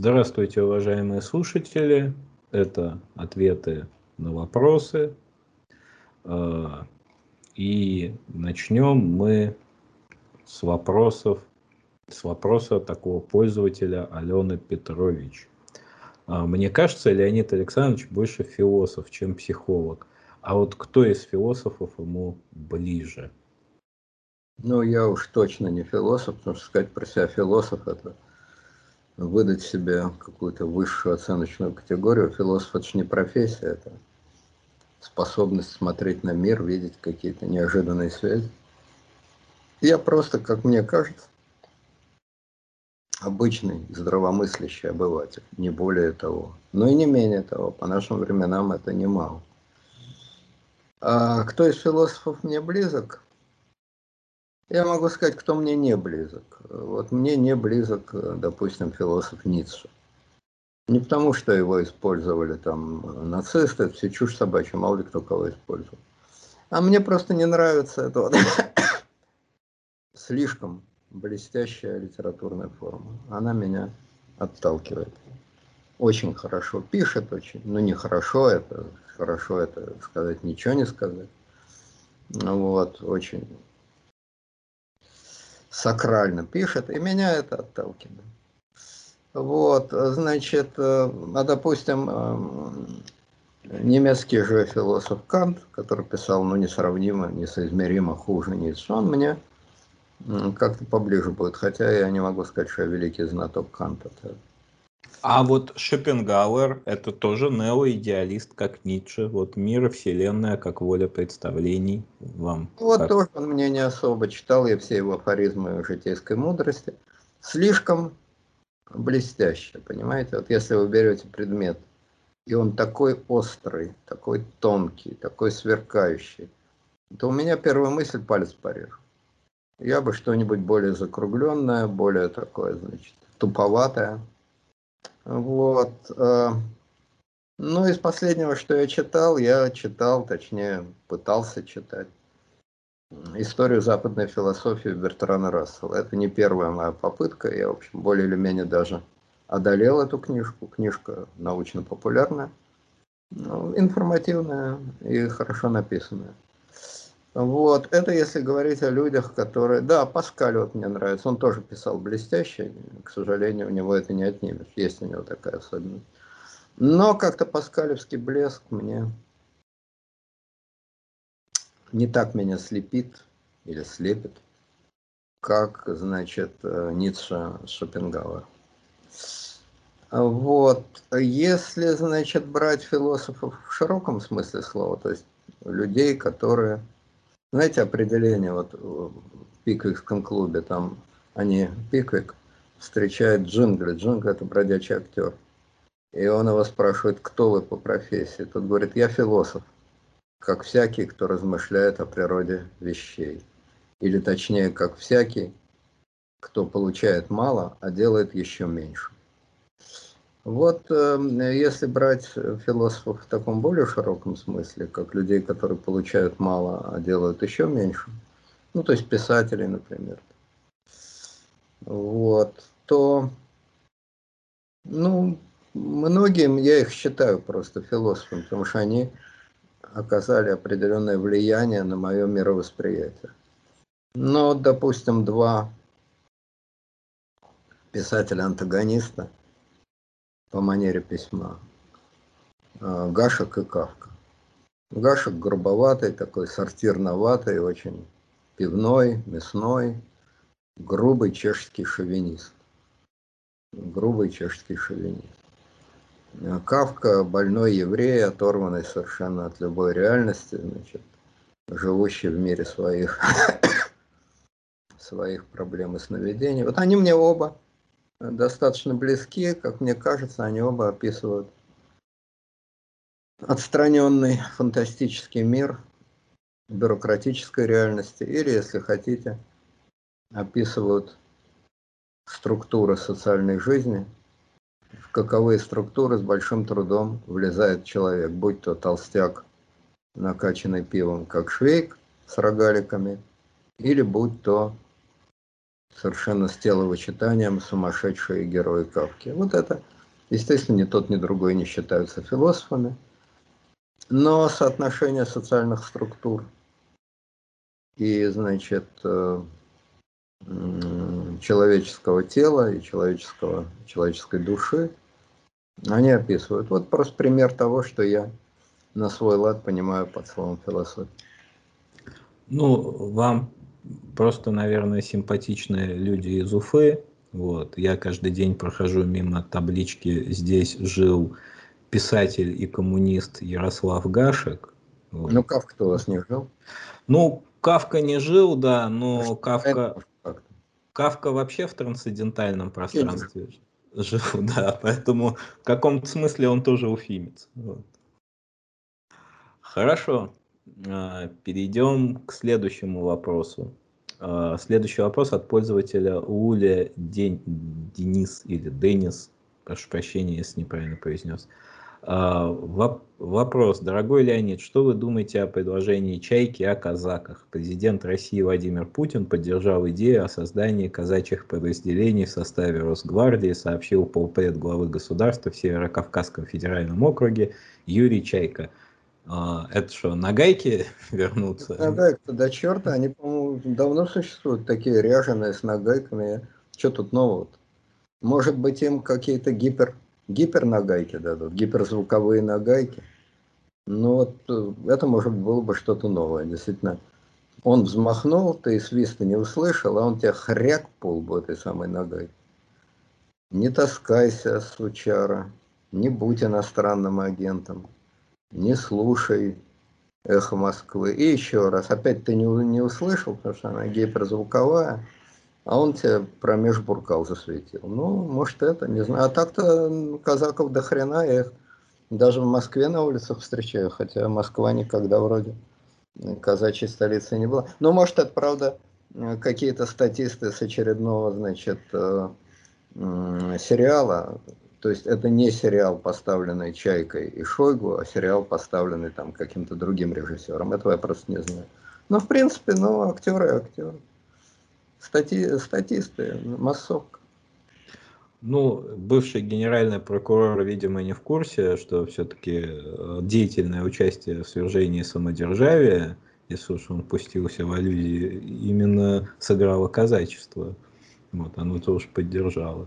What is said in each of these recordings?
Здравствуйте, уважаемые слушатели. Это ответы на вопросы. А, и начнем мы с вопросов, с вопроса такого пользователя Алены Петрович. А, мне кажется, Леонид Александрович больше философ, чем психолог. А вот кто из философов ему ближе? Ну, я уж точно не философ, потому что сказать про себя философ – это выдать себе какую-то высшую оценочную категорию. Философ – это же не профессия, это способность смотреть на мир, видеть какие-то неожиданные связи. Я просто, как мне кажется, обычный здравомыслящий обыватель, не более того. Но и не менее того, по нашим временам это немало. А кто из философов мне близок? Я могу сказать, кто мне не близок. Вот мне не близок, допустим, философ Ницше. Не потому, что его использовали там нацисты, все чушь собачья, мало ли кто кого использовал. А мне просто не нравится это вот слишком блестящая литературная форма. Она меня отталкивает. Очень хорошо пишет, очень, ну не хорошо, это хорошо, это сказать ничего не сказать. Вот, очень сакрально пишет, и меня это отталкивает. Вот, значит, э, а допустим, э, немецкий же философ Кант, который писал, ну, несравнимо, несоизмеримо хуже Ницше, он мне как-то поближе будет, хотя я не могу сказать, что я великий знаток Канта. А вот Шопенгауэр – это тоже неоидеалист, как Ницше. Вот мир и вселенная, как воля представлений вам. Вот как? тоже он мне не особо читал, я все его афоризмы житейской мудрости. Слишком блестяще, понимаете? Вот если вы берете предмет, и он такой острый, такой тонкий, такой сверкающий, то у меня первая мысль – палец порежу. Я бы что-нибудь более закругленное, более такое, значит, туповатое – вот. Э, ну, из последнего, что я читал, я читал, точнее, пытался читать историю западной философии Бертрана Рассела. Это не первая моя попытка, я, в общем, более или менее даже одолел эту книжку. Книжка научно-популярная, ну, информативная и хорошо написанная. Вот, это если говорить о людях, которые... Да, Паскаль вот мне нравится, он тоже писал блестяще, к сожалению, у него это не отнимешь, есть у него такая особенность. Но как-то паскалевский блеск мне не так меня слепит или слепит, как, значит, Ницше Шопенгауэр. Вот, если, значит, брать философов в широком смысле слова, то есть людей, которые знаете, определение вот в Пиквикском клубе, там они, Пиквик, встречает Джингли. Джингли – это бродячий актер. И он его спрашивает, кто вы по профессии. Тот говорит, я философ, как всякий, кто размышляет о природе вещей. Или точнее, как всякий, кто получает мало, а делает еще меньше. Вот эм, если брать философов в таком более широком смысле, как людей, которые получают мало, а делают еще меньше, ну то есть писателей, например, вот, то, ну, многим я их считаю просто философами, потому что они оказали определенное влияние на мое мировосприятие. Но, допустим, два писателя-антагониста – по манере письма. А, Гашек и Кавка. Гашек грубоватый, такой сортирноватый, очень пивной, мясной, грубый чешский шовинист. Грубый чешский шовинист. А Кавка больной еврей, оторванный совершенно от любой реальности, значит, живущий в мире своих, своих проблем и сновидений. Вот они мне оба достаточно близки, как мне кажется, они оба описывают отстраненный фантастический мир бюрократической реальности, или, если хотите, описывают структуры социальной жизни, в каковые структуры с большим трудом влезает человек, будь то толстяк, накачанный пивом, как швейк с рогаликами, или будь то совершенно с теловычитанием сумасшедшие герои Кавки. Вот это, естественно, ни тот, ни другой не считаются философами. Но соотношение социальных структур и, значит, э, человеческого тела и человеческого, человеческой души, они описывают. Вот просто пример того, что я на свой лад понимаю под словом философия. Ну, вам просто, наверное, симпатичные люди из Уфы. Вот. Я каждый день прохожу мимо таблички «Здесь жил писатель и коммунист Ярослав Гашек». Вот. Ну, Кавка-то у вас не жил? Ну, Кавка не жил, да, но Кавка... Кавка вообще в трансцендентальном пространстве жил, да, поэтому в каком-то смысле он тоже уфимец. Вот. Хорошо, а, перейдем к следующему вопросу. А, следующий вопрос от пользователя Уля Ден... Денис или Денис, прошу прощения, если неправильно произнес. А, вопрос, дорогой Леонид, что вы думаете о предложении Чайки о казаках? Президент России Владимир Путин поддержал идею о создании казачьих подразделений в составе Росгвардии, сообщил полпред главы государства в Северо-Кавказском федеральном округе Юрий Чайка. А, это что, на гайке вернуться? На гайку до черта, они, по-моему, давно существуют, такие ряженые с нагайками. Что тут нового -то? Может быть, им какие-то гипер, гипер нагайки дадут, гиперзвуковые нагайки. Ну вот, э, это, может, было бы что-то новое, действительно. Он взмахнул, ты свиста не услышал, а он тебя хряк пол бы этой самой ногой. Не таскайся, сучара, не будь иностранным агентом не слушай эхо Москвы. И еще раз, опять ты не, не услышал, потому что она гиперзвуковая, а он тебе промеж буркал засветил. Ну, может это, не знаю. А так-то казаков до хрена, я их даже в Москве на улицах встречаю, хотя Москва никогда вроде казачьей столицей не была. Но может это правда какие-то статисты с очередного, значит, э, сериала, то есть это не сериал, поставленный Чайкой и Шойгу, а сериал, поставленный там каким-то другим режиссером. Этого я просто не знаю. Но в принципе, ну, актеры актеры. Стати, статисты, массовка. Ну, бывший генеральный прокурор, видимо, не в курсе, что все-таки э, деятельное участие в свержении самодержавия, если уж он пустился в аллюзии, именно сыграло казачество. Вот, оно тоже поддержало.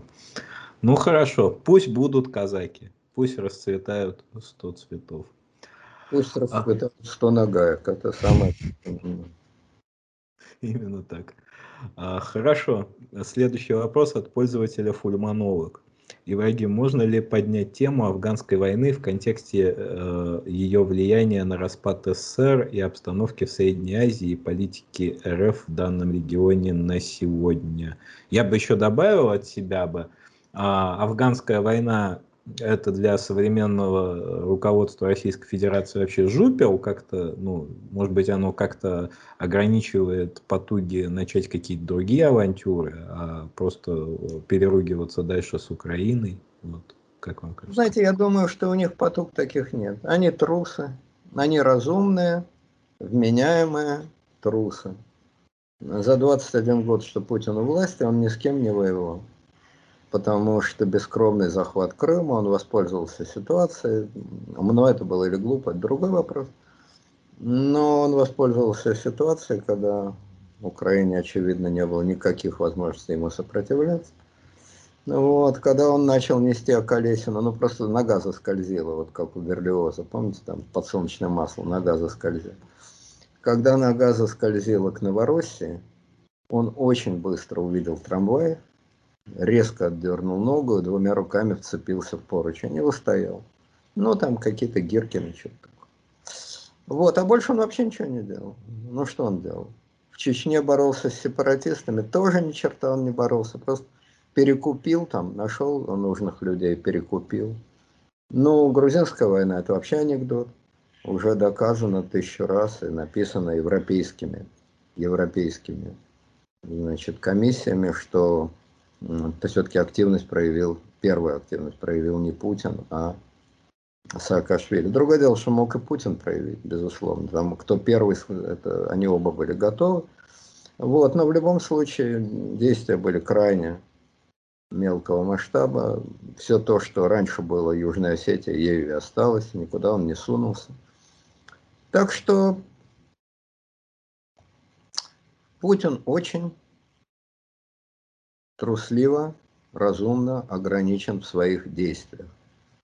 Ну хорошо, пусть будут казаки, пусть расцветают сто цветов. Пусть а. расцветают сто нагаек, это самое. Именно так. А, хорошо. Следующий вопрос от пользователя Фульманолог. Иврагим, можно ли поднять тему афганской войны в контексте э, ее влияния на распад СССР и обстановки в Средней Азии и политики РФ в данном регионе на сегодня? Я бы еще добавил от себя бы, а афганская война это для современного руководства Российской Федерации вообще жупел как-то, ну, может быть, оно как-то ограничивает потуги начать какие-то другие авантюры, а просто переругиваться дальше с Украиной. Вот, как вам кажется? Знаете, я думаю, что у них потуг таких нет. Они трусы, они разумные, вменяемые трусы. За 21 год, что Путин у власти, он ни с кем не воевал потому что бескровный захват Крыма, он воспользовался ситуацией. Мной это было или глупо, это другой вопрос. Но он воспользовался ситуацией, когда Украине, очевидно, не было никаких возможностей ему сопротивляться. Вот, когда он начал нести Околесина, ну просто нога заскользила, вот как у Берлиоза, помните, там подсолнечное масло, нога заскользила. Когда нога заскользила к Новороссии, он очень быстро увидел трамвай, резко отдернул ногу двумя руками вцепился в поручень и устоял. Ну, там какие-то Гиркины, что-то. Вот, а больше он вообще ничего не делал. Ну, что он делал? В Чечне боролся с сепаратистами, тоже ни черта он не боролся, просто перекупил там, нашел нужных людей, перекупил. Ну, грузинская война, это вообще анекдот. Уже доказано тысячу раз и написано европейскими, европейскими значит, комиссиями, что то все-таки активность проявил, первую активность проявил не Путин, а Саакашвили. Другое дело, что мог и Путин проявить, безусловно. Там, кто первый, это, они оба были готовы. Вот, но в любом случае действия были крайне мелкого масштаба. Все то, что раньше было Южной Осетии, ею и осталось, никуда он не сунулся. Так что Путин очень трусливо, разумно ограничен в своих действиях.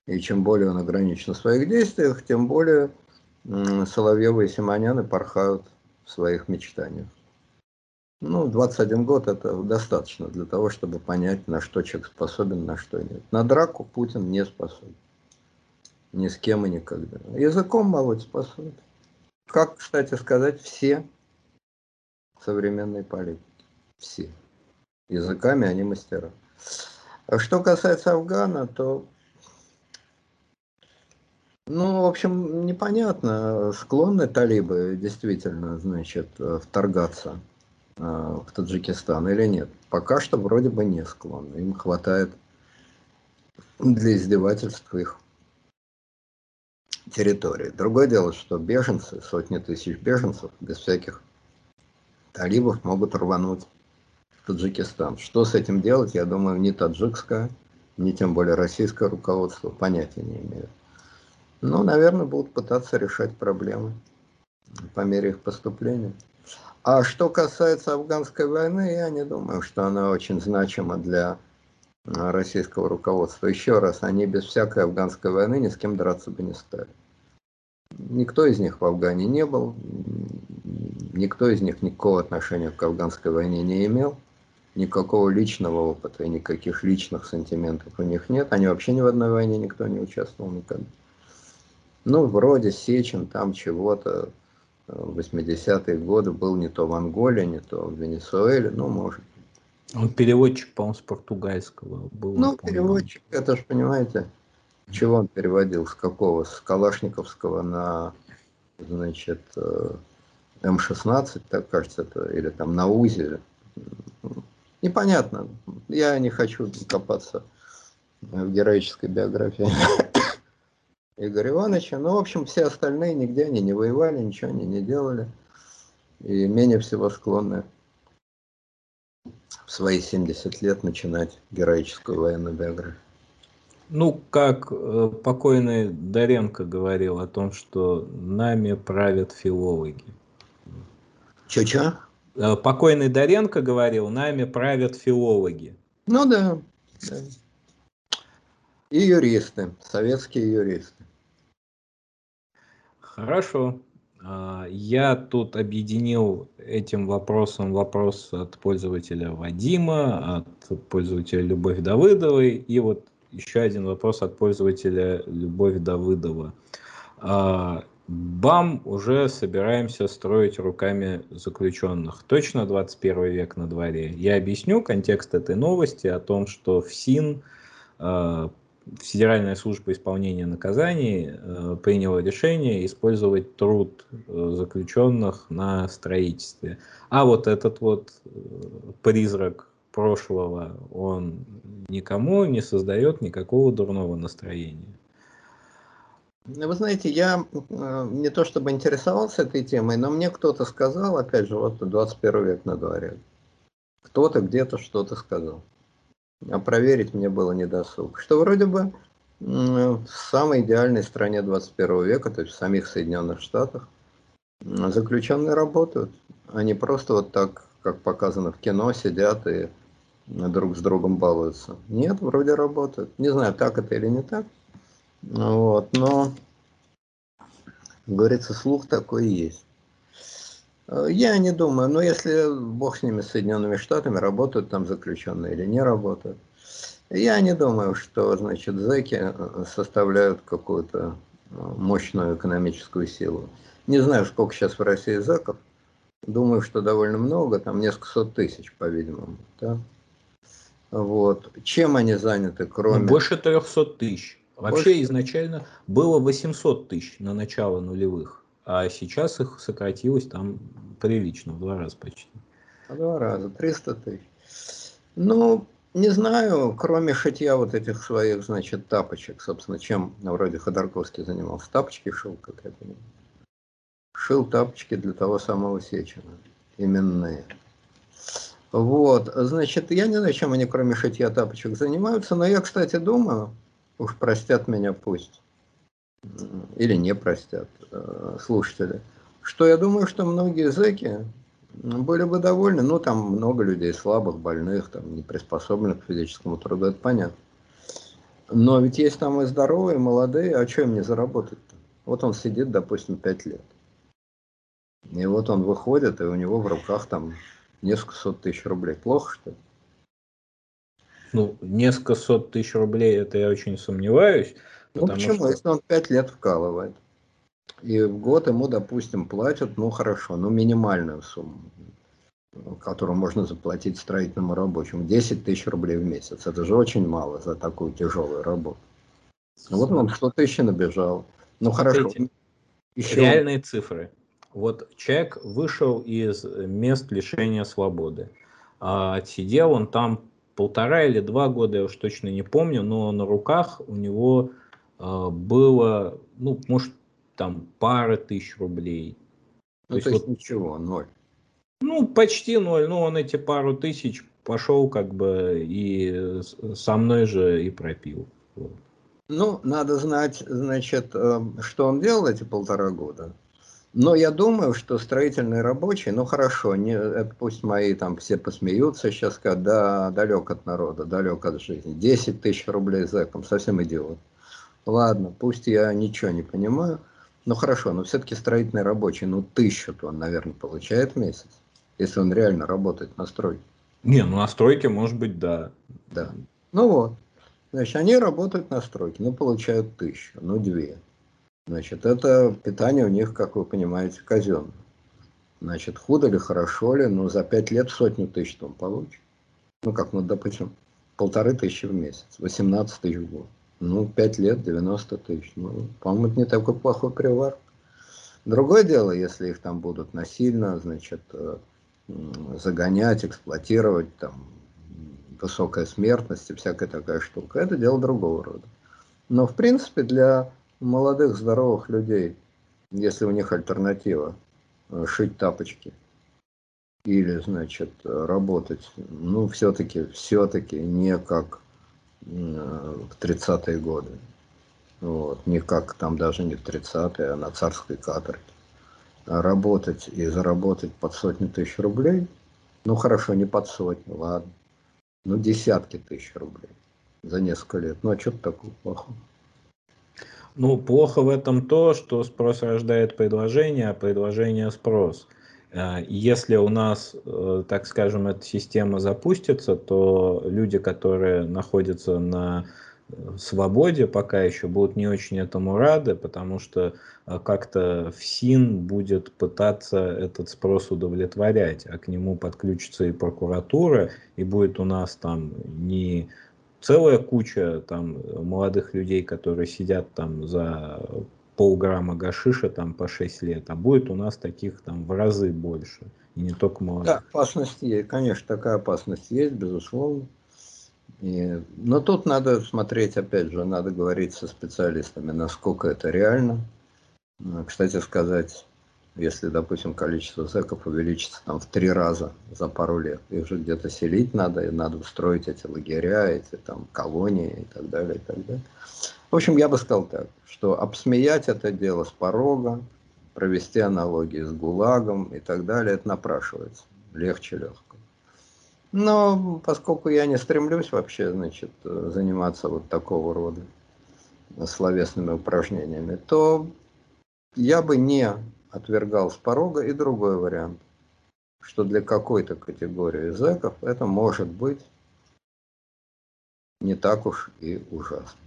И чем более он ограничен в своих действиях, тем более Соловьевы и Симоняны порхают в своих мечтаниях. Ну, 21 год это достаточно для того, чтобы понять, на что человек способен, на что нет. На драку Путин не способен. Ни с кем и никогда. Языком молоть способен. Как, кстати сказать, все современные политики. Все. Языками они мастера. А что касается Афгана, то ну, в общем, непонятно, склонны талибы действительно, значит, вторгаться э, в Таджикистан или нет. Пока что вроде бы не склонны. Им хватает для издевательств их территории. Другое дело, что беженцы, сотни тысяч беженцев, без всяких талибов могут рвануть Таджикистан. Что с этим делать, я думаю, ни таджикское, ни тем более российское руководство понятия не имеют. Ну, наверное, будут пытаться решать проблемы по мере их поступления. А что касается афганской войны, я не думаю, что она очень значима для а, российского руководства. Еще раз, они без всякой афганской войны ни с кем драться бы не стали. Никто из них в Афгане не был, никто из них никакого отношения к афганской войне не имел, никакого личного опыта и никаких личных сантиментов у них нет. Они вообще ни в одной войне никто не участвовал никогда. Ну, вроде Сечин там чего-то в 80-е годы был не то в Анголе, не то в Венесуэле, ну, может. Он переводчик, по-моему, с португальского был. Ну, переводчик, это же, понимаете, чего он переводил, с какого? С Калашниковского на, значит, э, М-16, так кажется, это, или там на УЗИ. Непонятно. Я не хочу копаться в героической биографии Игоря Ивановича. Но, в общем, все остальные нигде они не воевали, ничего они не делали. И менее всего склонны в свои 70 лет начинать героическую военную биографию. Ну, как э, покойный Доренко говорил о том, что нами правят филологи. Че-че? Э, покойный Доренко говорил, нами правят филологи. Ну да, да. И юристы, советские юристы. Хорошо. А, я тут объединил этим вопросом вопрос от пользователя Вадима, от пользователя Любовь Давыдовой и вот еще один вопрос от пользователя Любовь Давыдова. БАМ уже собираемся строить руками заключенных. Точно 21 век на дворе. Я объясню контекст этой новости о том, что ФСИН а, Федеральная служба исполнения наказаний э, приняла решение использовать труд э, заключенных на строительстве. А вот этот вот э, призрак прошлого, он никому не создает никакого дурного настроения. Вы знаете, я не то чтобы интересовался этой темой, но мне кто-то сказал, опять же, вот 21 век на дворе. Кто-то где-то что-то сказал а проверить мне было не досуг. Что вроде бы в самой идеальной стране 21 века, то есть в самих Соединенных Штатах, заключенные работают. Они просто вот так, как показано в кино, сидят и друг с другом балуются. Нет, вроде работают. Не знаю, так это или не так. Вот, но, говорится, слух такой есть. Э, я не думаю, но если бог с ними, Соединенными Штатами, работают там заключенные или не работают. Я не думаю, что, значит, зэки э, составляют какую-то э, мощную экономическую силу. Не знаю, сколько сейчас в России зэков. Думаю, что довольно много, там несколько сот тысяч, по-видимому. Да? Вот. Чем они заняты, кроме... Больше 300 тысяч. Вообще Больше... изначально было 800 тысяч на начало нулевых а сейчас их сократилось там прилично, в два раза почти. В два раза, 300 тысяч. Ну, не знаю, кроме шитья вот этих своих, значит, тапочек, собственно, чем вроде Ходорковский занимался. Тапочки шил, как я понимаю. Шил тапочки для того самого Сечина. Именные. Вот, значит, я не знаю, чем они кроме шитья тапочек занимаются, но я, кстати, думаю, уж простят меня пусть, или не простят э, слушатели, что я думаю, что многие зэки были бы довольны, ну, там много людей слабых, больных, там, не приспособленных к физическому труду, это понятно. Но ведь есть там и здоровые, и молодые, а что им не заработать-то? Вот он сидит, допустим, 5 лет. И вот он выходит, и у него в руках там несколько сот тысяч рублей. Плохо, что ли? Ну, несколько сот тысяч рублей, это я очень сомневаюсь. Ну почему, что... если он пять лет вкалывает, и в год ему, допустим, платят, ну хорошо, ну минимальную сумму, которую можно заплатить строительному рабочему, 10 тысяч рублей в месяц. Это же очень мало за такую тяжелую работу. Вот он 100 тысяч набежал. Ну хорошо. Еще... Реальные цифры. Вот человек вышел из мест лишения свободы. А отсидел он там полтора или два года, я уж точно не помню, но на руках у него э, было, ну, может, там пара тысяч рублей. Ну, то, есть, то есть вот, ничего, ноль. Ну, почти ноль. Ну, он эти пару тысяч пошел как бы и со мной же и пропил. Вот. Ну, надо знать, значит, э, что он делал эти полтора года. Но я думаю, что строительные рабочие, ну хорошо, не, это пусть мои там все посмеются сейчас, скажут, да, далек от народа, далек от жизни. 10 тысяч рублей зэком, совсем идиот. Ладно, пусть я ничего не понимаю, но хорошо, но все-таки строительный рабочий, ну тысячу-то он, наверное, получает в месяц, если он реально работает на стройке. Не, ну на стройке может быть, да. Да. Ну вот, значит, они работают на стройке, ну получают тысячу, ну две. Значит, это питание у них, как вы понимаете, казенное. Значит, худо ли, хорошо ли, но за пять лет сотню тысяч он получит. Ну, как, ну, допустим, полторы тысячи в месяц, 18 тысяч в год. Ну, пять лет, 90 тысяч. Ну, по-моему, это не такой плохой привар. Другое дело, если их там будут насильно, значит, э, загонять, эксплуатировать, там, высокая смертность и всякая такая штука. Это дело другого рода. Но, в принципе, для молодых здоровых людей, если у них альтернатива, э, шить тапочки или, значит, работать, ну, все-таки, все-таки не как в 30-е годы. Вот, не как там даже не в 30-е, а на царской каторге. А работать и заработать под сотню тысяч рублей, ну хорошо, не под сотню, ладно, ну десятки тысяч рублей за несколько лет. Ну а что-то такое плохое. Ну, плохо в этом то, что спрос рождает предложение, а предложение спрос. Э, если у нас, э, так скажем, эта система запустится, то люди, которые находятся на э, свободе пока еще будут не очень этому рады, потому что как-то ФСИН будет пытаться этот спрос удовлетворять, а к нему подключится и прокуратура, и будет у нас там не целая куча там молодых людей, которые сидят там за полграмма гашиша там по 6 лет, а будет у нас таких там в разы больше, и не только молодых. Да, опасность есть, конечно, такая опасность есть, безусловно. И, но тут надо смотреть, опять же, надо говорить со специалистами, насколько это реально. Кстати сказать, если, допустим, количество зэков увеличится там в три раза за пару лет, их же где-то селить надо, и надо устроить эти лагеря, эти там колонии и так далее, и так далее. В общем, я бы сказал так, что обсмеять это дело с порога, провести аналогии с ГУЛАГом и так далее, это напрашивается. Легче легко. Но поскольку я не стремлюсь вообще, значит, заниматься вот такого рода словесными упражнениями, то я бы не отвергал с порога и другой вариант, что для какой-то категории зэков это может быть не так уж и ужасно.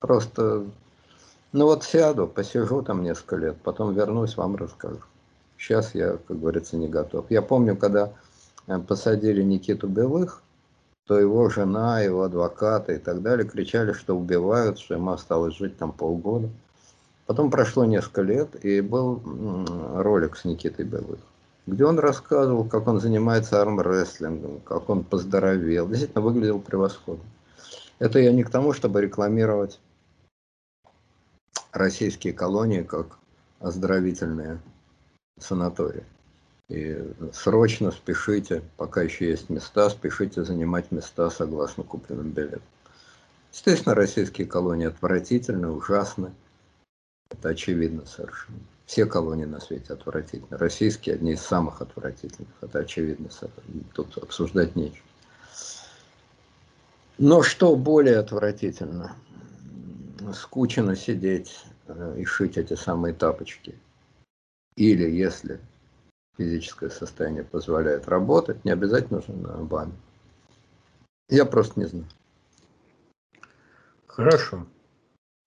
Просто, ну вот сяду, посижу там несколько лет, потом вернусь, вам расскажу. Сейчас я, как говорится, не готов. Я помню, когда э, посадили Никиту Белых, то его жена, его адвокаты и так далее кричали, что убивают, что ему осталось жить там полгода. Потом прошло несколько лет, и был ролик с Никитой Белых, где он рассказывал, как он занимается армрестлингом, как он поздоровел. Действительно, выглядел превосходно. Это я не к тому, чтобы рекламировать российские колонии как оздоровительные санатории. И срочно спешите, пока еще есть места, спешите занимать места согласно купленным билетам. Естественно, российские колонии отвратительны, ужасны. Это очевидно совершенно. Все колонии на свете отвратительны. Российские одни из самых отвратительных. Это очевидно. Тут обсуждать нечего. Но что более отвратительно? Скучно сидеть э, и шить эти самые тапочки. Или, если физическое состояние позволяет работать, не обязательно нужно на БАМе. Я просто не знаю. Хорошо.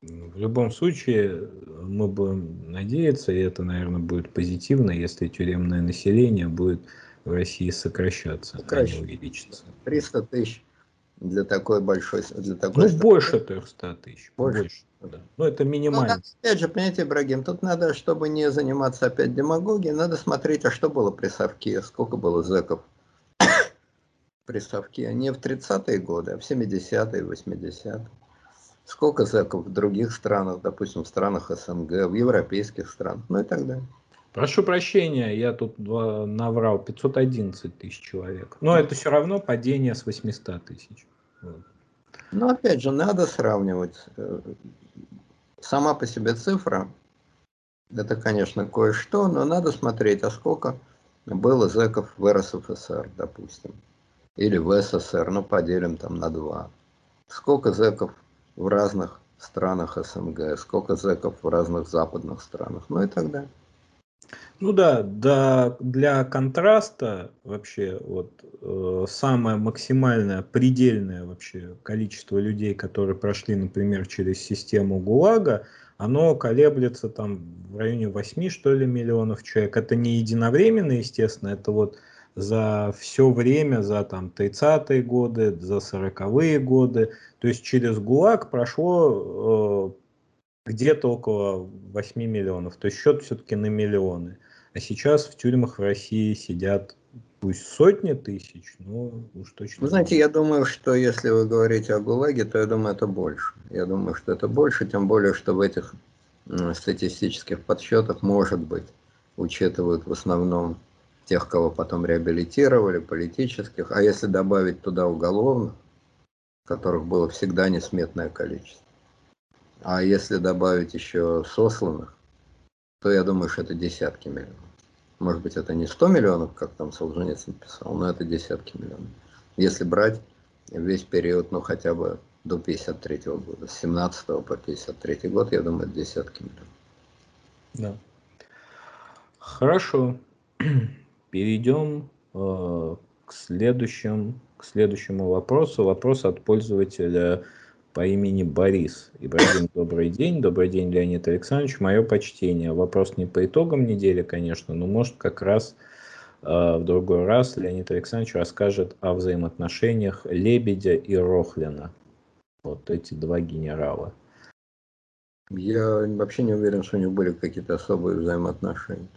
В любом случае, мы будем надеяться, и это, наверное, будет позитивно, если тюремное население будет в России сокращаться, Сокращ... а не увеличиться. 300 тысяч для такой большой... Для такой ну, страны. больше 300 тысяч. Больше. больше да. Ну, это минимально. Ну, опять же, понимаете, Ибрагим, тут надо, чтобы не заниматься опять демагогией, надо смотреть, а что было при Совке, сколько было зэков при Совке. Не в 30-е годы, а в 70-е, 80-е. Сколько зэков в других странах, допустим, в странах СНГ, в европейских странах, ну и так далее. Прошу прощения, я тут наврал, 511 тысяч человек. Но это все равно падение с 800 тысяч. Вот. Но опять же, надо сравнивать. Э, сама по себе цифра, это, конечно, кое-что, но надо смотреть, а сколько было зэков в РСФСР, допустим, или в СССР, ну, поделим там на два. Сколько зэков в разных странах СНГ, сколько зэков в разных западных странах, ну и так далее. Ну да, да, для контраста вообще вот э, самое максимальное, предельное вообще количество людей, которые прошли, например, через систему ГУЛАГа, оно колеблется там в районе 8 что ли миллионов человек. Это не единовременно, естественно, это вот за все время, за там 30-е годы, за 40-е годы. То есть через ГУЛАГ прошло э, где-то около 8 миллионов. То есть счет все-таки на миллионы. А сейчас в тюрьмах в России сидят пусть сотни тысяч, но уж точно. Вы знаете, я думаю, что если вы говорите о ГУЛАГе, то я думаю, это больше. Я думаю, что это больше, тем более, что в этих статистических подсчетах, может быть, учитывают в основном тех, кого потом реабилитировали, политических, а если добавить туда уголовных, которых было всегда несметное количество, а если добавить еще сосланных, то я думаю, что это десятки миллионов. Может быть, это не 100 миллионов, как там Солженицын писал, но это десятки миллионов. Если брать весь период, ну хотя бы до 53 -го года, с 17 по 53 год, я думаю, это десятки миллионов. Да. Хорошо. Перейдем э, к, следующему, к следующему вопросу. Вопрос от пользователя по имени Борис. Ибрагим, добрый день. Добрый день, Леонид Александрович. Мое почтение. Вопрос не по итогам недели, конечно, но может как раз э, в другой раз Леонид Александрович расскажет о взаимоотношениях Лебедя и Рохлина. Вот эти два генерала. Я вообще не уверен, что у них были какие-то особые взаимоотношения.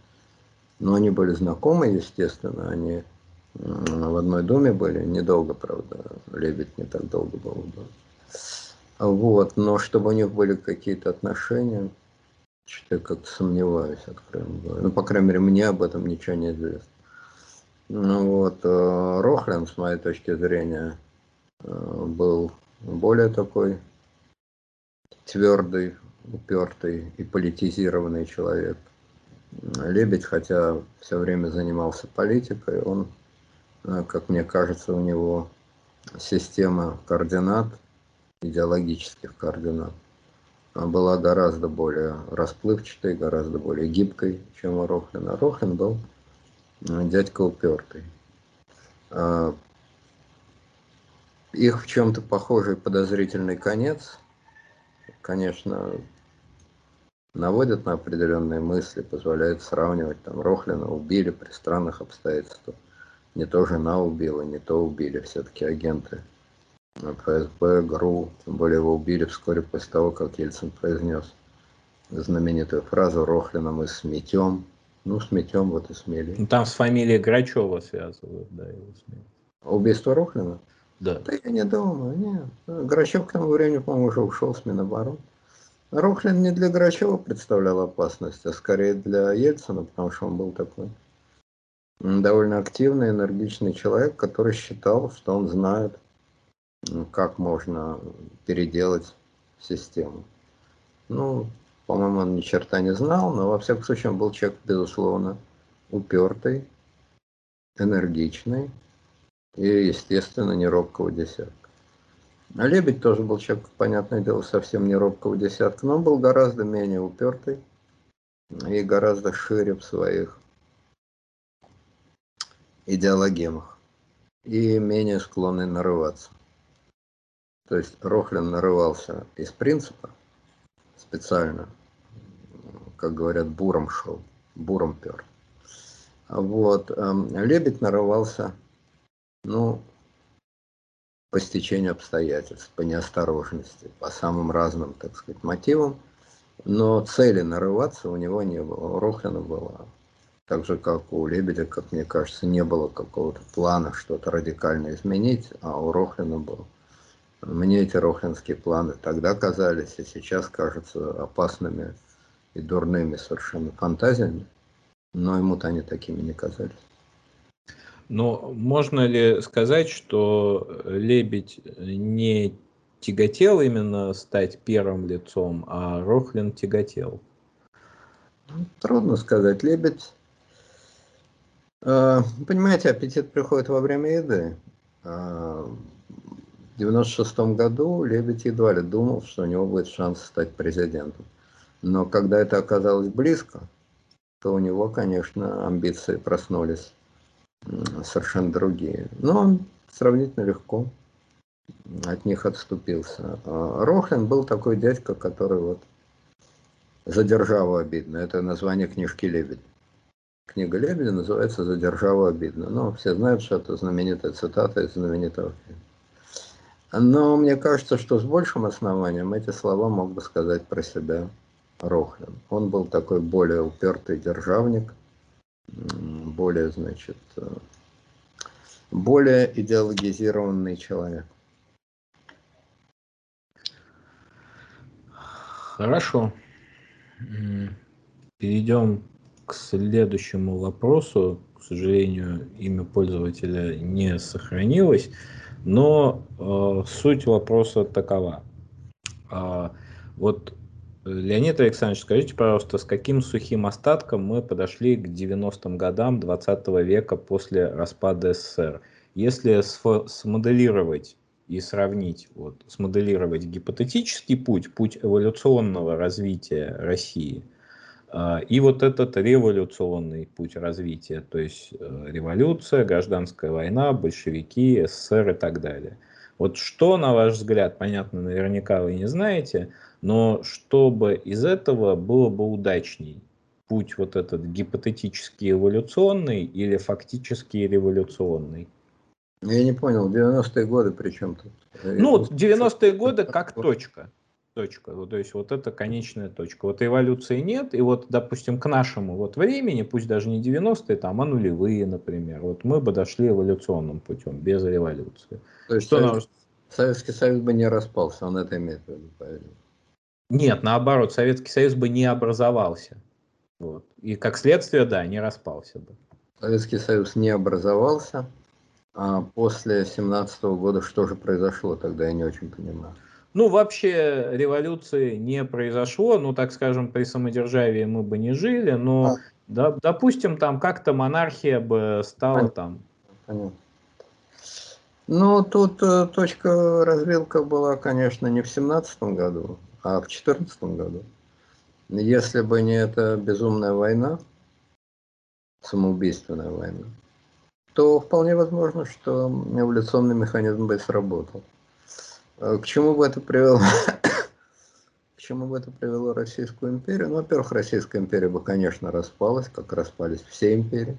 Но они были знакомы, естественно, они в одной доме были, недолго, правда, Лебедь не так долго был в доме. Вот, но чтобы у них были какие-то отношения, что-то я как-то сомневаюсь, откровенно говоря. Ну, по крайней мере, мне об этом ничего не известно. Ну вот, э, Рохлин, с моей точки зрения, э, был более такой твердый, упертый и политизированный человек. Лебедь, хотя все время занимался политикой, он, э, как мне кажется, у него система координат, идеологических координат, была гораздо более расплывчатой, гораздо более гибкой, чем у Рохлина. Рохлин был э, дядька упертый. А, их в чем-то похожий подозрительный конец, конечно, наводят на определенные мысли, позволяют сравнивать. Там Рохлина убили при странных обстоятельствах. Не то жена убила, не то убили все-таки агенты ФСБ, ГРУ. Тем более его убили вскоре после того, как Ельцин произнес знаменитую фразу «Рохлина мы сметем». Ну, сметем, вот и смели. Ну, там с фамилией Грачева связывают, да, его смерть. Убийство Рохлина? Да. Да я не думаю, нет. Грачев к тому времени, по-моему, уже ушел с Минобороны. Рохлин не для Грачева представлял опасность, а скорее для Ельцина, потому что он был такой довольно активный, энергичный человек, который считал, что он знает, как можно переделать систему. Ну, по-моему, он ни черта не знал, но во всяком случае он был человек, безусловно, упертый, энергичный и, естественно, не робкого десятка. А Лебедь тоже был человек, понятное дело, совсем не робкого десятка, но он был гораздо менее упертый и гораздо шире в своих идеологемах и менее склонный нарываться. То есть Рохлин нарывался из принципа специально, как говорят, буром шел, буром пер. Вот. Эм, Лебедь нарывался, ну, по стечению обстоятельств, по неосторожности, по самым разным, так сказать, мотивам. Но цели нарываться у него не было. У Рохлина была. Так же, как у Лебедя, как мне кажется, не было какого-то плана что-то радикально изменить, а у Рохлина был. Мне эти рохлинские планы тогда казались, и сейчас кажутся опасными и дурными совершенно фантазиями, но ему-то они такими не казались. Но можно ли сказать, что Лебедь не тяготел именно стать первым лицом, а Рохлин тяготел? Трудно сказать. Лебедь, э, понимаете, аппетит приходит во время еды. Э, в 96 году Лебедь едва ли думал, что у него будет шанс стать президентом. Но когда это оказалось близко, то у него, конечно, амбиции проснулись совершенно другие. Но сравнительно легко от них отступился. А Рохлин был такой дядька, который вот «За державу обидно». Это название книжки Лебедя. Книга Лебедя называется «За державу обидно». Ну, все знают, что это знаменитая цитата из знаменитого фильма. Но мне кажется, что с большим основанием эти слова мог бы сказать про себя Рохлин. Он был такой более упертый державник – более, значит, э, более идеологизированный человек. Хорошо. Перейдем к следующему вопросу. К сожалению, имя пользователя не сохранилось, но э, суть вопроса такова. Э, вот Леонид Александрович, скажите, пожалуйста, с каким сухим остатком мы подошли к 90-м годам 20 века после распада СССР? Если смоделировать и сравнить, вот, смоделировать гипотетический путь, путь эволюционного развития России, а, и вот этот революционный путь развития, то есть э, революция, гражданская война, большевики, СССР и так далее. Вот что, на ваш взгляд, понятно, наверняка вы не знаете, но чтобы из этого было бы удачней, путь вот этот гипотетически эволюционный или фактически революционный? Я не понял, 90-е годы при чем тут? Ну, 90-е годы как точка. Точка. То есть вот это конечная точка. Вот эволюции нет, и вот, допустим, к нашему вот времени, пусть даже не 90-е, там, а нулевые, например, вот мы бы дошли эволюционным путем, без революции. То есть Что Совет... нам... Советский Союз бы не распался, он это имеет в виду, правильно? Нет, наоборот, Советский Союз бы не образовался. Вот. И как следствие, да, не распался бы. Советский Союз не образовался. А после 17 года что же произошло тогда, я не очень понимаю. Ну, вообще революции не произошло, ну, так скажем, при самодержавии мы бы не жили, но, а. да, допустим, там как-то монархия бы стала Понятно. там. Понятно. Ну, тут э, точка развилка была, конечно, не в 17 году, а в 2014 году, если бы не эта безумная война, самоубийственная война, то вполне возможно, что эволюционный механизм бы сработал. А к чему бы это привело? К чему бы это привело Российскую империю? Ну, во-первых, Российская империя бы, конечно, распалась, как распались все империи.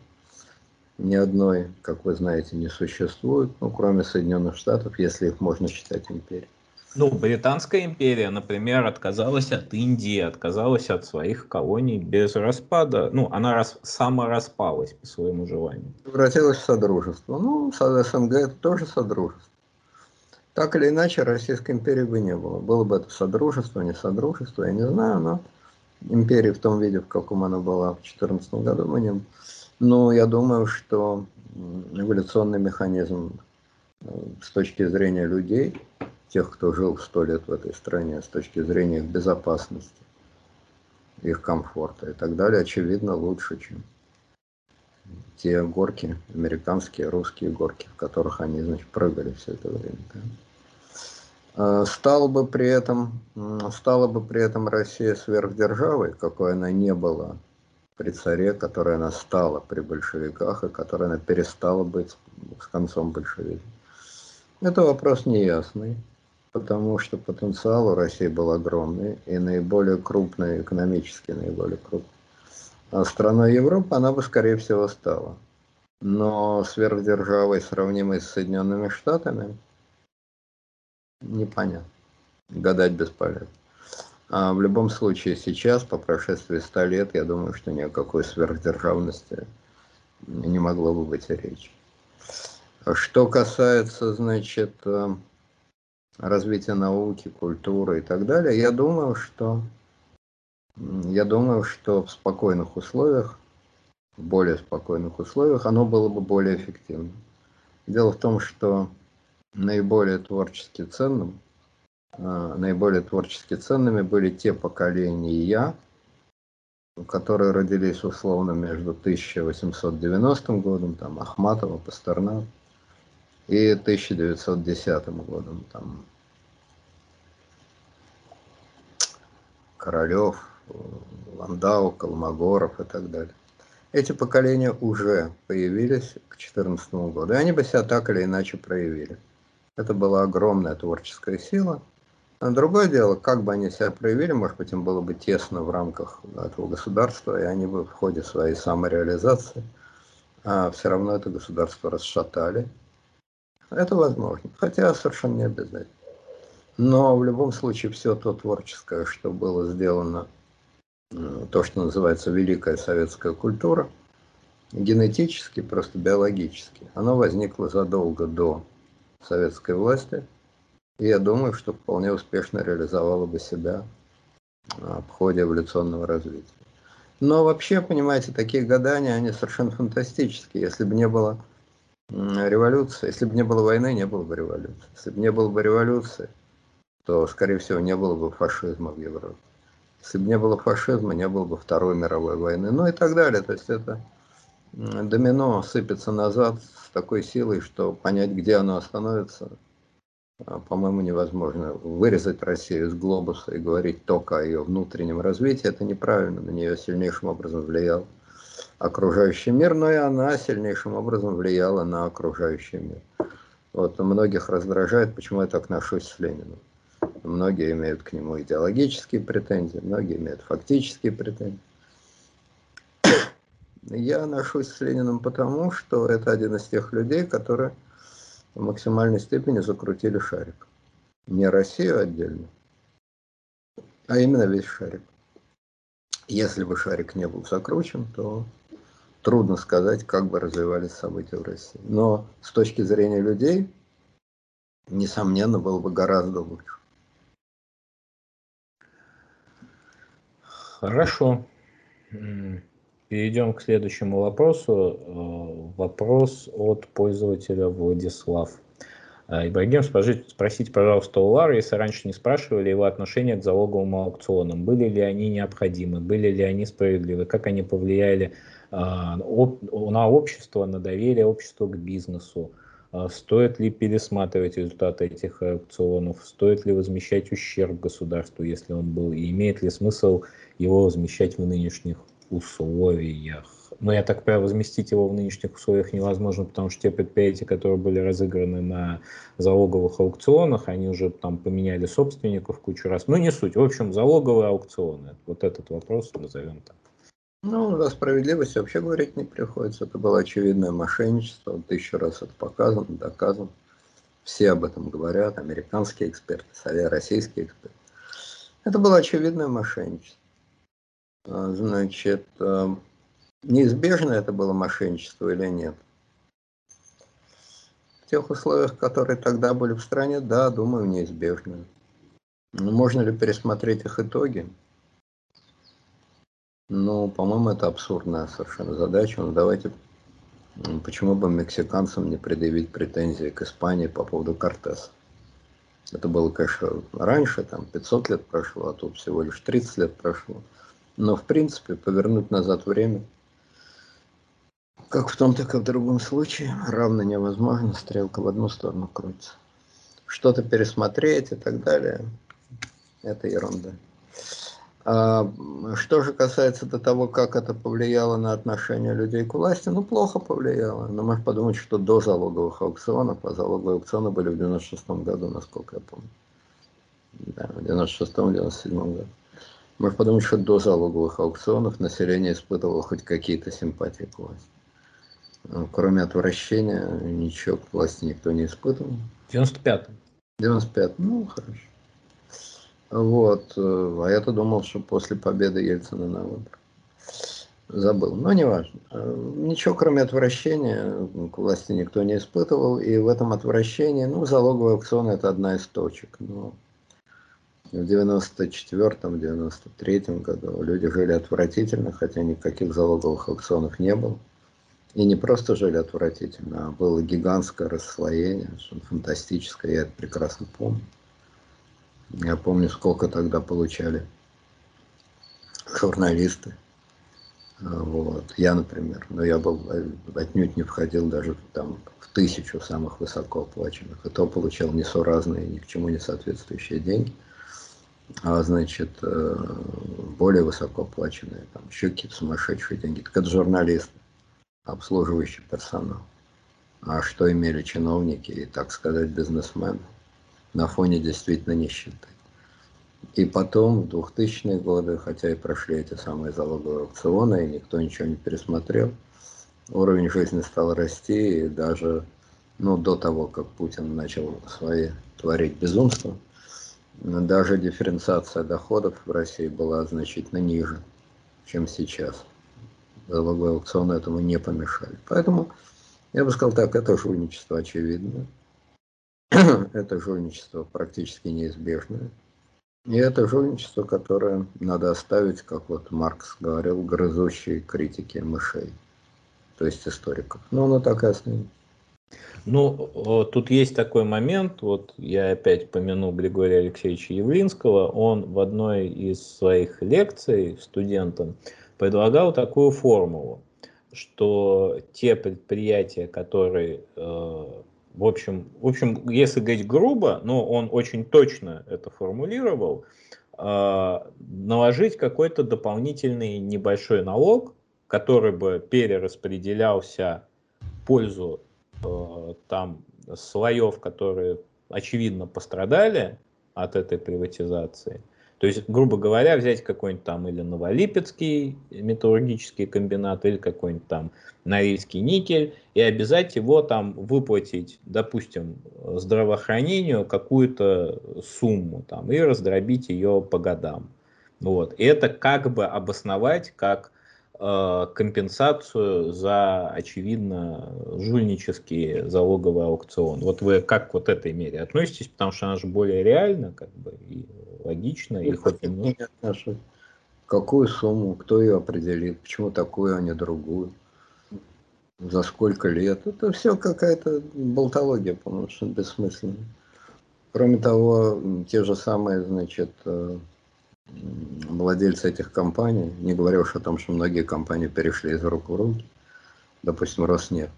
Ни одной, как вы знаете, не существует, ну, кроме Соединенных Штатов, если их можно считать империей. Ну, Британская империя, например, отказалась от Индии, отказалась от своих колоний без распада. Ну, она рас, самораспалась по своему желанию. Превратилась в Содружество. Ну, СНГ это тоже Содружество. Так или иначе, Российской империи бы не было. Было бы это Содружество, не Содружество, я не знаю, но империи в том виде, в каком она была в 2014 году, мы не, Но я думаю, что эволюционный механизм э, с точки зрения людей, тех, кто жил сто лет в этой стране, с точки зрения их безопасности, их комфорта и так далее, очевидно, лучше, чем те горки, американские, русские горки, в которых они, значит, прыгали все это время. Да? А, стала бы при этом, стала бы при этом Россия сверхдержавой, какой она не была при царе, которой она стала при большевиках, и которой она перестала быть с концом большевизма. Это вопрос неясный, потому что потенциал у России был огромный, и наиболее крупный, экономически наиболее крупный страной Европы она бы, скорее всего, стала. Но сверхдержавой, сравнимой с Соединенными Штатами, непонятно. Гадать бесполезно. А в любом случае сейчас, по прошествии ста лет, я думаю, что ни о какой сверхдержавности не могло бы быть речи. Что касается, значит, э, развития науки, культуры и так далее, я думаю, что я думаю, что в спокойных условиях, в более спокойных условиях, оно было бы более эффективным. Дело в том, что наиболее творчески ценным, а, наиболее творчески ценными были те поколения, которые родились условно между 1890 годом, там Ахматова, Пастернак, и 1910 годом, там Королев, Ландау, Колмогоров и так далее. Эти поколения уже появились к 2014 году, и они бы себя так или иначе проявили. Это была огромная творческая сила. Но другое дело, как бы они себя проявили, может быть, им было бы тесно в рамках этого государства, и они бы в ходе своей самореализации а все равно это государство расшатали. Это возможно, хотя совершенно не обязательно. Но в любом случае все то творческое, что было сделано то, что называется великая советская культура, генетически, просто биологически, оно возникло задолго до советской власти, и я думаю, что вполне успешно реализовало бы себя в ходе эволюционного развития. Но вообще, понимаете, такие гадания, они совершенно фантастические. Если бы не было революции, если бы не было войны, не было бы революции. Если бы не было бы революции, то, скорее всего, не было бы фашизма в Европе. Если бы не было фашизма, не было бы Второй мировой войны, ну и так далее. То есть это домино сыпется назад с такой силой, что понять, где оно остановится, а, по-моему, невозможно. Вырезать Россию из глобуса и говорить только о ее внутреннем развитии, это неправильно, на нее сильнейшим образом влиял окружающий мир, но и она сильнейшим образом влияла на окружающий мир. Вот многих раздражает, почему я так отношусь с Лениным. Многие имеют к нему идеологические претензии, многие имеют фактические претензии. Я ношусь с Лениным потому, что это один из тех людей, которые в максимальной степени закрутили шарик. Не Россию отдельно, а именно весь шарик. Если бы шарик не был закручен, то трудно сказать, как бы развивались события в России. Но с точки зрения людей, несомненно, было бы гораздо лучше. Хорошо. Перейдем к следующему вопросу. Э, вопрос от пользователя Владислав. Э, Ибрагим, спросите, пожалуйста, у Лары, если раньше не спрашивали его отношения к залоговым аукционам, были ли они необходимы, были ли они справедливы, как они повлияли э, на общество, на доверие общества к бизнесу, стоит ли пересматривать результаты этих аукционов? Стоит ли возмещать ущерб государству, если он был? И имеет ли смысл его возмещать в нынешних условиях? Но я так понимаю, возместить его в нынешних условиях невозможно, потому что те предприятия, которые были разыграны на залоговых аукционах, они уже там поменяли собственников кучу раз. Ну, не суть. В общем, залоговые аукционы. Вот этот вопрос назовем так. Ну, за справедливость вообще говорить не приходится. Это было очевидное мошенничество. Тысячу раз это показано, доказано. Все об этом говорят, американские эксперты, российские эксперты. Это было очевидное мошенничество. А, значит, а, неизбежно это было мошенничество или нет? В тех условиях, которые тогда были в стране, да, думаю, неизбежно. Но можно ли пересмотреть их итоги? Ну, по-моему, это абсурдная совершенно задача. Ну, давайте, почему бы мексиканцам не предъявить претензии к Испании по поводу Кортеса? Это было, конечно, раньше, там 500 лет прошло, а тут всего лишь 30 лет прошло. Но, в принципе, повернуть назад время, как в том, так и в другом случае, равно невозможно, стрелка в одну сторону крутится. Что-то пересмотреть и так далее, это ерунда. А, что же касается до того, как это повлияло на отношение людей к власти, ну, плохо повлияло. Но можно подумать, что до залоговых аукционов, а залоговые аукционы были в 96 году, насколько я помню. Да, в 96-97 году. Можно подумать, что до залоговых аукционов население испытывало хоть какие-то симпатии к власти. Но, кроме отвращения, ничего к власти никто не испытывал. В 95-м. 95 ну, хорошо. Вот. Э, а я-то думал, что после победы Ельцина на выборах. Забыл. Но не важно. Э, ничего, кроме отвращения, к власти никто не испытывал. И в этом отвращении, ну, залоговый аукцион – это одна из точек. Но в 94-м, 93-м году люди жили отвратительно, хотя никаких залоговых аукционов не было. И не просто жили отвратительно, а было гигантское расслоение, фантастическое, я это прекрасно помню. Я помню, сколько тогда получали журналисты. Вот. Я, например, но я был э, отнюдь не входил даже там в тысячу самых высокооплаченных. И то получал несуразные, ни к чему не соответствующие деньги. А значит, э, более высокооплаченные, там еще какие-то сумасшедшие деньги. Так это журналисты, обслуживающий персонал. А что имели чиновники и, так сказать, бизнесмены? На фоне действительно нищеты. И потом, в 2000-е годы, хотя и прошли эти самые залоговые аукционы, и никто ничего не пересмотрел, уровень жизни стал расти, и даже ну, до того, как Путин начал свои творить безумства, даже дифференциация доходов в России была значительно ниже, чем сейчас. Залоговые аукционы этому не помешали. Поэтому я бы сказал так, это жульничество очевидно. это жульничество практически неизбежное. И это жульничество, которое надо оставить, как вот Маркс говорил, грызущей критики мышей, то есть историков. Но оно так и останется. Ну, тут есть такой момент, вот я опять помяну Григория Алексеевича Явлинского, он в одной из своих лекций студентам предлагал такую формулу, что те предприятия, которые э, в общем, в общем, если говорить грубо, но он очень точно это формулировал, э, наложить какой-то дополнительный небольшой налог, который бы перераспределялся в пользу э, там слоев, которые очевидно пострадали от этой приватизации, то есть, грубо говоря, взять какой-нибудь там или Новолипецкий металлургический комбинат, или какой-нибудь там Норильский никель, и обязать его там выплатить, допустим, здравоохранению какую-то сумму там, и раздробить ее по годам. Вот. И это как бы обосновать как компенсацию за, очевидно, жульнический залоговый аукцион. Вот вы как к вот этой мере относитесь, потому что она же более реальна, как бы, и логично, и, и хоть немного... Какую сумму, кто ее определит, почему такую, а не другую, за сколько лет. Это все какая-то болтология, по-моему, что бессмысленно. Кроме того, те же самые, значит, э, владельцы этих компаний, не говоря уж о том, что многие компании перешли из рук в руки, допустим, Роснефть.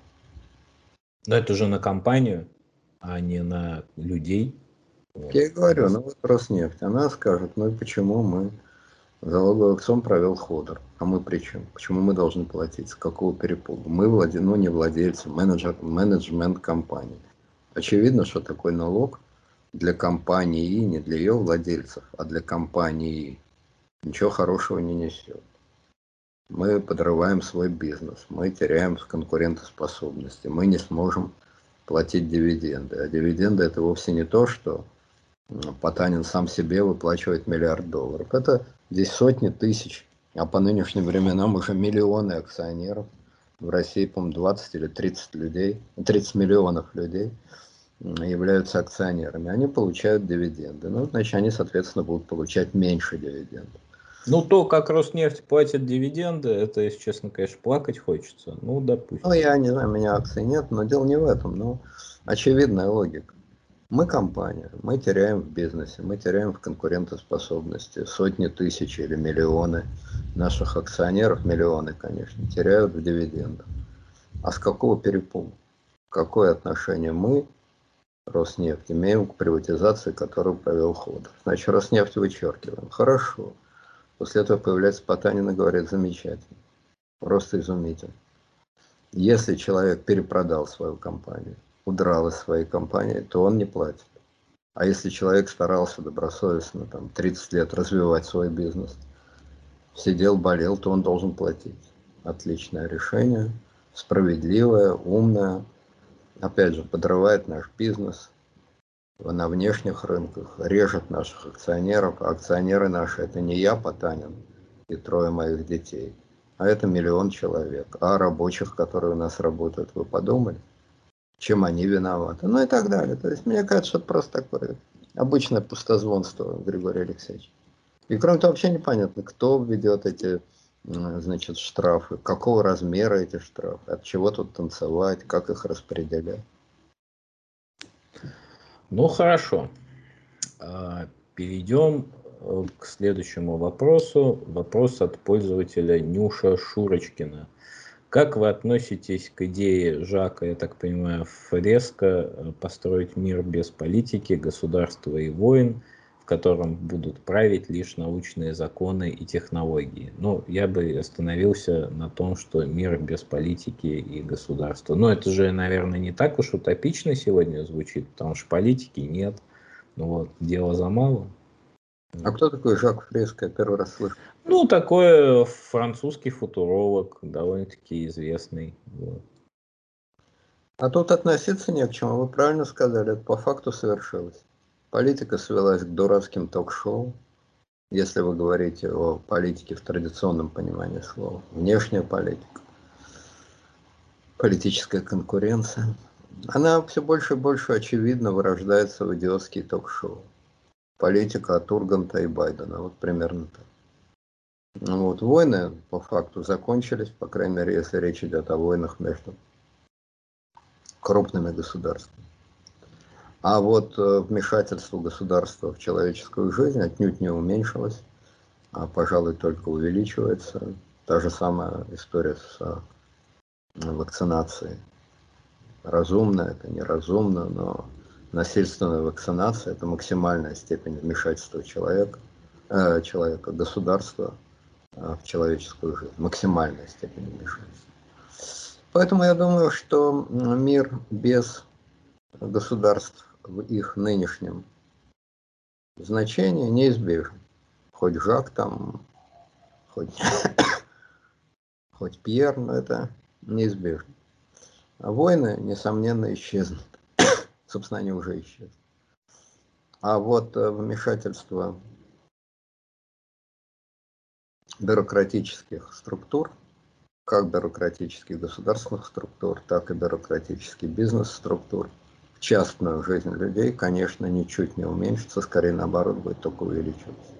Но это уже на компанию, а не на людей. Я и говорю, ну вот Роснефть, она скажет, ну и почему мы залоговый аукцион провел Ходор, а мы при чем? Почему мы должны платить? С какого перепугу? Мы владе... ну не владельцы, менеджер, менеджмент компании. Очевидно, что такой налог для компании, не для ее владельцев, а для компании ничего хорошего не несет. Мы подрываем свой бизнес, мы теряем конкурентоспособности, мы не сможем платить дивиденды. А дивиденды это вовсе не то, что Потанин сам себе выплачивает миллиард долларов. Это здесь сотни тысяч, а по нынешним временам уже миллионы акционеров. В России, по-моему, 20 или 30 людей, 30 миллионов людей – являются акционерами, они получают дивиденды. Ну, значит, они, соответственно, будут получать меньше дивидендов. Ну, то, как Роснефть платит дивиденды, это, если честно, конечно, плакать хочется. Ну, допустим. Ну, я не знаю, у меня акций нет, но дело не в этом. Ну, очевидная логика. Мы компания, мы теряем в бизнесе, мы теряем в конкурентоспособности сотни тысяч или миллионы наших акционеров, миллионы, конечно, теряют в дивидендах. А с какого перепугу? Какое отношение мы, Роснефть, имеем к приватизации, которую провел Ходор? Значит, Роснефть вычеркиваем. Хорошо. После этого появляется Потанин и говорит, замечательно, просто изумительно. Если человек перепродал свою компанию, удрал из своей компании, то он не платит. А если человек старался добросовестно там, 30 лет развивать свой бизнес, сидел, болел, то он должен платить. Отличное решение, справедливое, умное. Опять же, подрывает наш бизнес, на внешних рынках, режет наших акционеров. А акционеры наши это не я, Потанин, и трое моих детей, а это миллион человек. А рабочих, которые у нас работают, вы подумали? Чем они виноваты? Ну и так далее. То есть, мне кажется, это просто такое обычное пустозвонство, Григорий Алексеевич. И кроме того, вообще непонятно, кто введет эти значит, штрафы, какого размера эти штрафы, от чего тут танцевать, как их распределять. Ну хорошо. А, перейдем э, к следующему вопросу. Вопрос от пользователя Нюша Шурочкина. Как вы относитесь к идее Жака, я так понимаю, Фреско э, построить мир без политики, государства и войн – в котором будут править лишь научные законы и технологии. Ну, я бы остановился на том, что мир без политики и государства. Но это же, наверное, не так уж утопично сегодня звучит, потому что политики нет. Ну вот, дело за малым. А кто такой Жак Фреско? Я первый раз слышу. Ну, такой французский футуролог, довольно-таки известный. Вот. А тут относиться не к чему. Вы правильно сказали, это по факту совершилось. Политика свелась к дурацким ток-шоу, если вы говорите о политике в традиционном понимании слова. Внешняя политика, политическая конкуренция. Она все больше и больше очевидно вырождается в идиотские ток-шоу. Политика от Урганта и Байдена, вот примерно так. Ну вот, войны по факту закончились, по крайней мере, если речь идет о войнах между крупными государствами. А вот э, вмешательство государства в человеческую жизнь отнюдь не уменьшилось, а, пожалуй, только увеличивается. Та же самая история с вакцинацией. Разумно это, неразумно, но насильственная вакцинация – это максимальная степень вмешательства человека, э, человека государства э, в человеческую жизнь. Максимальная степень вмешательства. Поэтому я думаю, что мир без государств в их нынешнем значении неизбежен. Хоть Жак там, хоть, хоть Пьер, но это неизбежно. А войны, несомненно, исчезнут. Собственно, они уже исчезли. А вот э, вмешательство бюрократических структур, как бюрократических государственных структур, так и бюрократических бизнес-структур – частную жизнь людей, конечно, ничуть не уменьшится, скорее наоборот будет только увеличиваться.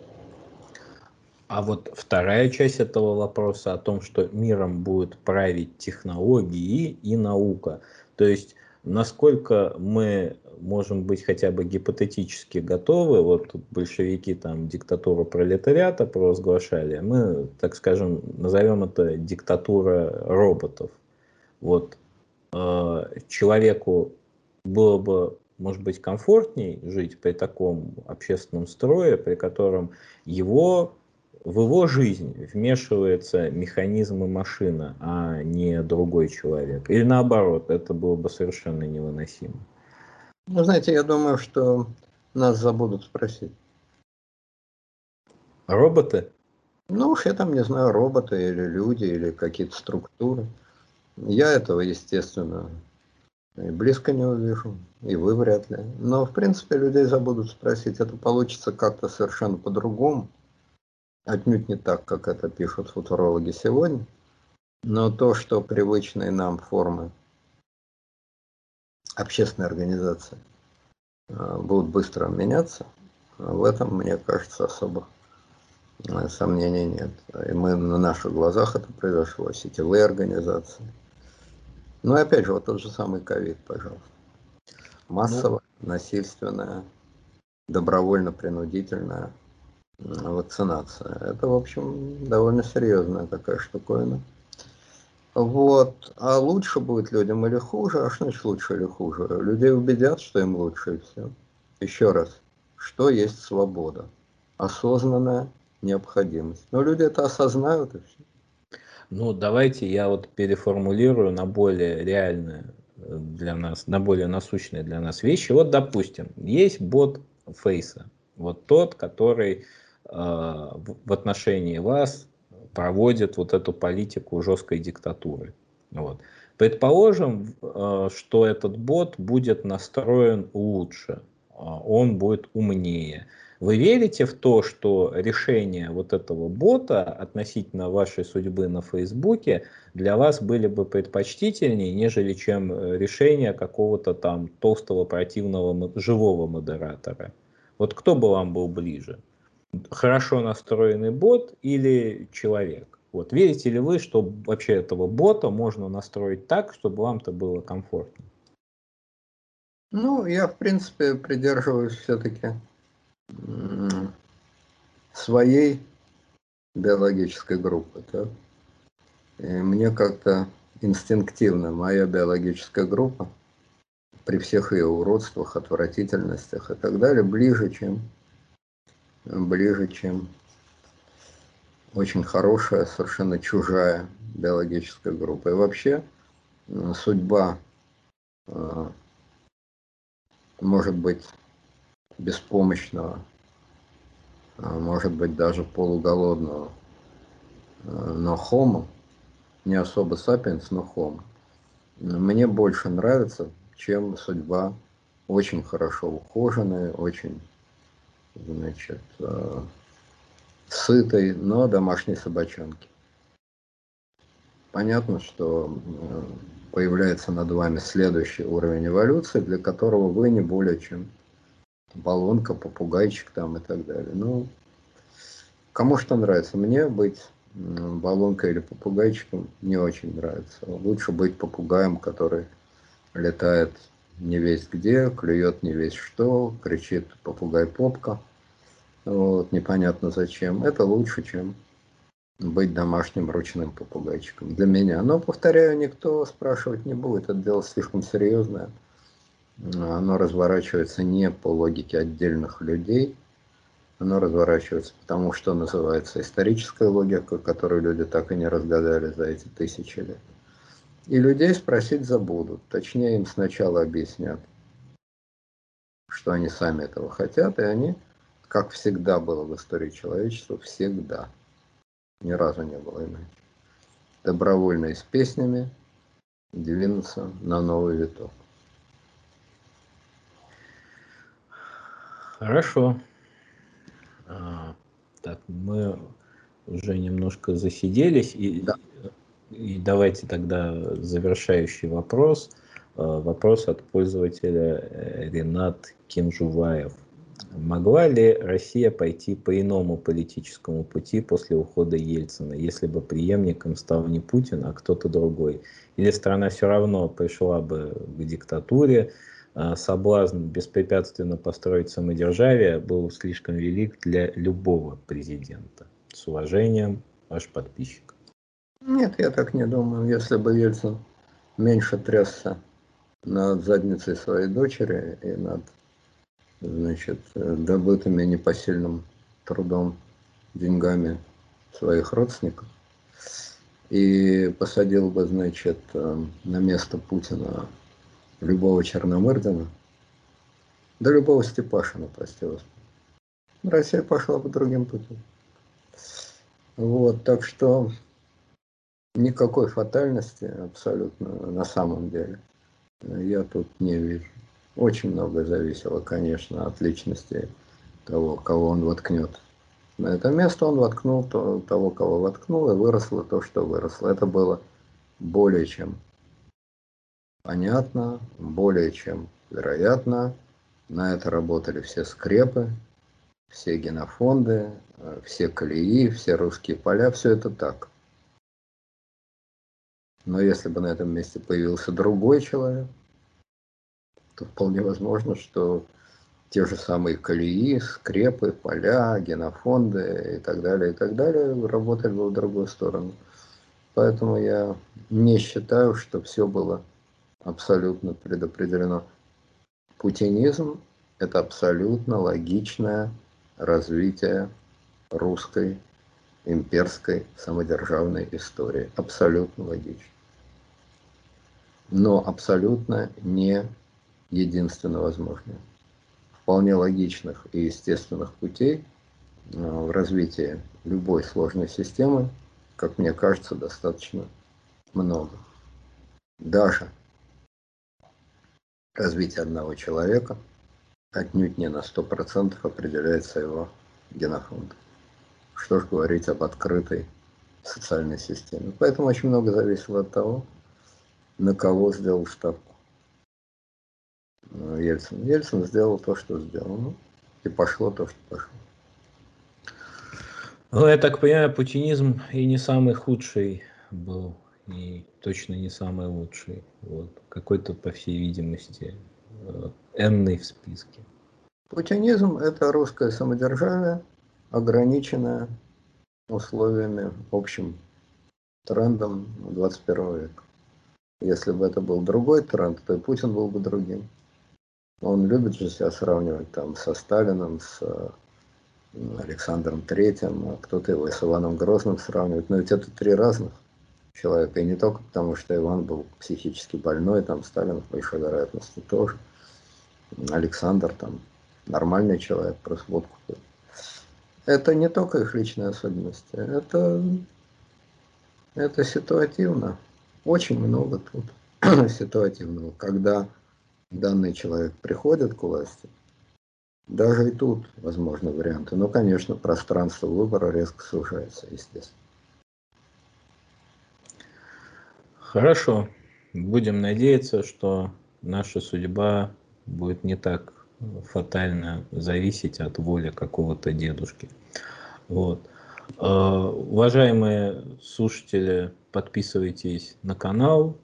А вот вторая часть этого вопроса о том, что миром будут править технологии и наука. То есть, насколько мы можем быть хотя бы гипотетически готовы, вот большевики там диктатуру пролетариата провозглашали, мы, так скажем, назовем это диктатура роботов. Вот э, человеку было бы, может быть, комфортней жить при таком общественном строе, при котором его, в его жизнь вмешивается механизм и машина, а не другой человек. Или наоборот, это было бы совершенно невыносимо. Ну, знаете, я думаю, что нас забудут спросить. Роботы? Ну уж я там не знаю, роботы или люди, или какие-то структуры. Я этого, естественно, и близко не увижу, и вы вряд ли. Но, в принципе, людей забудут спросить. Это получится как-то совершенно по-другому. Отнюдь не так, как это пишут футурологи сегодня. Но то, что привычные нам формы общественной организации э, будут быстро меняться, в этом, мне кажется, особо Э, сомнений нет. И мы на наших глазах это произошло, сетевые организации. Ну и опять же, вот тот же самый ковид, пожалуйста. Массово, ну, насильственная, добровольно-принудительная вакцинация. Это, в общем, довольно серьезная такая штуковина. Вот. А лучше будет людям или хуже? А что значит лучше или хуже? Людей убедят, что им лучше и все. Еще раз. Что есть свобода? Осознанная необходимость. Но люди это осознают и все. Ну, давайте я вот переформулирую на более реальные э, для нас, на более насущные для нас вещи. Вот, допустим, есть бот Фейса. Вот тот, который э, в отношении вас проводит вот эту политику жесткой диктатуры. Вот. Предположим, э, что этот бот будет настроен лучше, а он будет умнее. Вы верите в то, что решение вот этого бота относительно вашей судьбы на Фейсбуке для вас были бы предпочтительнее, нежели чем э, решение какого-то там толстого противного живого модератора? Вот кто бы вам был ближе? хорошо настроенный бот или человек. Вот. Верите ли вы, что вообще этого бота можно настроить так, чтобы вам-то было комфортно? Ну, я, в принципе, придерживаюсь все-таки своей биологической группы. Да? И мне как-то инстинктивно моя биологическая группа при всех ее уродствах, отвратительностях и так далее, ближе, чем ближе, чем очень хорошая, совершенно чужая биологическая группа. И вообще судьба э, может быть беспомощного, а может быть даже полуголодного, э, но хомо, не особо сапиенс, но хомо, мне больше нравится, чем судьба очень хорошо ухоженной, очень значит, э, сытой, но домашней собачонки. Понятно, что появляется над вами следующий уровень эволюции, для которого вы не более чем баллонка, попугайчик там и так далее. Ну, кому что нравится. Мне быть баллонкой или попугайчиком не очень нравится. Лучше быть попугаем, который летает не весь где, клюет не весь что, кричит попугай попка. Вот, непонятно зачем. Это лучше, чем быть домашним ручным попугайчиком для меня. Но, повторяю, никто спрашивать не будет. Это дело слишком серьезное. Оно разворачивается не по логике отдельных людей. Оно разворачивается потому, что называется историческая логика, которую люди так и не разгадали за эти тысячи лет. И людей спросить забудут. Точнее, им сначала объяснят, что они сами этого хотят, и они, как всегда было в истории человечества, всегда, ни разу не было иначе, добровольно и с песнями двинуться на новый виток. Хорошо. А, так, мы уже немножко засиделись. И да. И давайте тогда завершающий вопрос. Э, вопрос от пользователя э, Ренат Кинжуваев. Могла ли Россия пойти по иному политическому пути после ухода Ельцина, если бы преемником стал не Путин, а кто-то другой? Или страна все равно пришла бы к диктатуре, соблазн беспрепятственно построить самодержавие был слишком велик для любого президента? С уважением, ваш подписчик. Нет, я так не думаю. Если бы Ельцин меньше трясся над задницей своей дочери и над значит, добытыми непосильным трудом, деньгами своих родственников, и посадил бы, значит, на место Путина любого Черномырдина, да любого Степашина, прости вас. Россия пошла бы другим путем. Вот, так что Никакой фатальности абсолютно на самом деле я тут не вижу. Очень много зависело, конечно, от личности того, кого он воткнет. На это место он воткнул то, того, кого воткнул, и выросло то, что выросло. Это было более чем понятно, более чем вероятно. На это работали все скрепы, все генофонды, э, все колеи, все русские поля, все это так. Но если бы на этом месте появился другой человек, то вполне возможно, что те же самые колеи, скрепы, поля, генофонды и так далее, и так далее работали бы в другую сторону. Поэтому я не считаю, что все было абсолютно предопределено. Путинизм – это абсолютно логичное развитие русской имперской самодержавной истории. Абсолютно логично. Но абсолютно не единственно возможное. Вполне логичных и естественных путей э, в развитии любой сложной системы, как мне кажется, достаточно много. Даже развитие одного человека отнюдь не на 100% определяется его генофонд. Что ж говорить об открытой социальной системе. Поэтому очень много зависело от того, на кого сделал ставку. Ну, Ельцин. Ельцин сделал то, что сделал. Ну, и пошло то, что пошло. Ну, я так понимаю, путинизм и не самый худший был, и точно не самый лучший. Вот. Какой-то, по всей видимости, э, энный в списке. Путинизм – это русское самодержавие, ограниченное условиями, общим трендом 21 века. Если бы это был другой тренд, то и Путин был бы другим. Он любит же себя сравнивать там со Сталином, с Александром Третьим, а кто-то его с Иваном Грозным сравнивает. Но ведь это три разных человека. И не только потому, что Иван был психически больной, там Сталин по большой вероятности тоже. Александр там нормальный человек, просто водку пил. Это не только их личные особенности, это, это ситуативно. Очень много тут ситуативного. Когда данный человек приходит к власти, даже и тут возможны варианты. Но, конечно, пространство выбора резко сужается, естественно. Хорошо. Будем надеяться, что наша судьба будет не так фатально зависеть от воли какого-то дедушки. Вот. А, уважаемые слушатели, подписывайтесь на канал.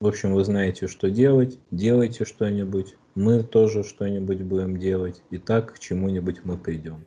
В общем, вы знаете, что делать. Делайте что-нибудь. Мы тоже что-нибудь будем делать. И так к чему-нибудь мы придем.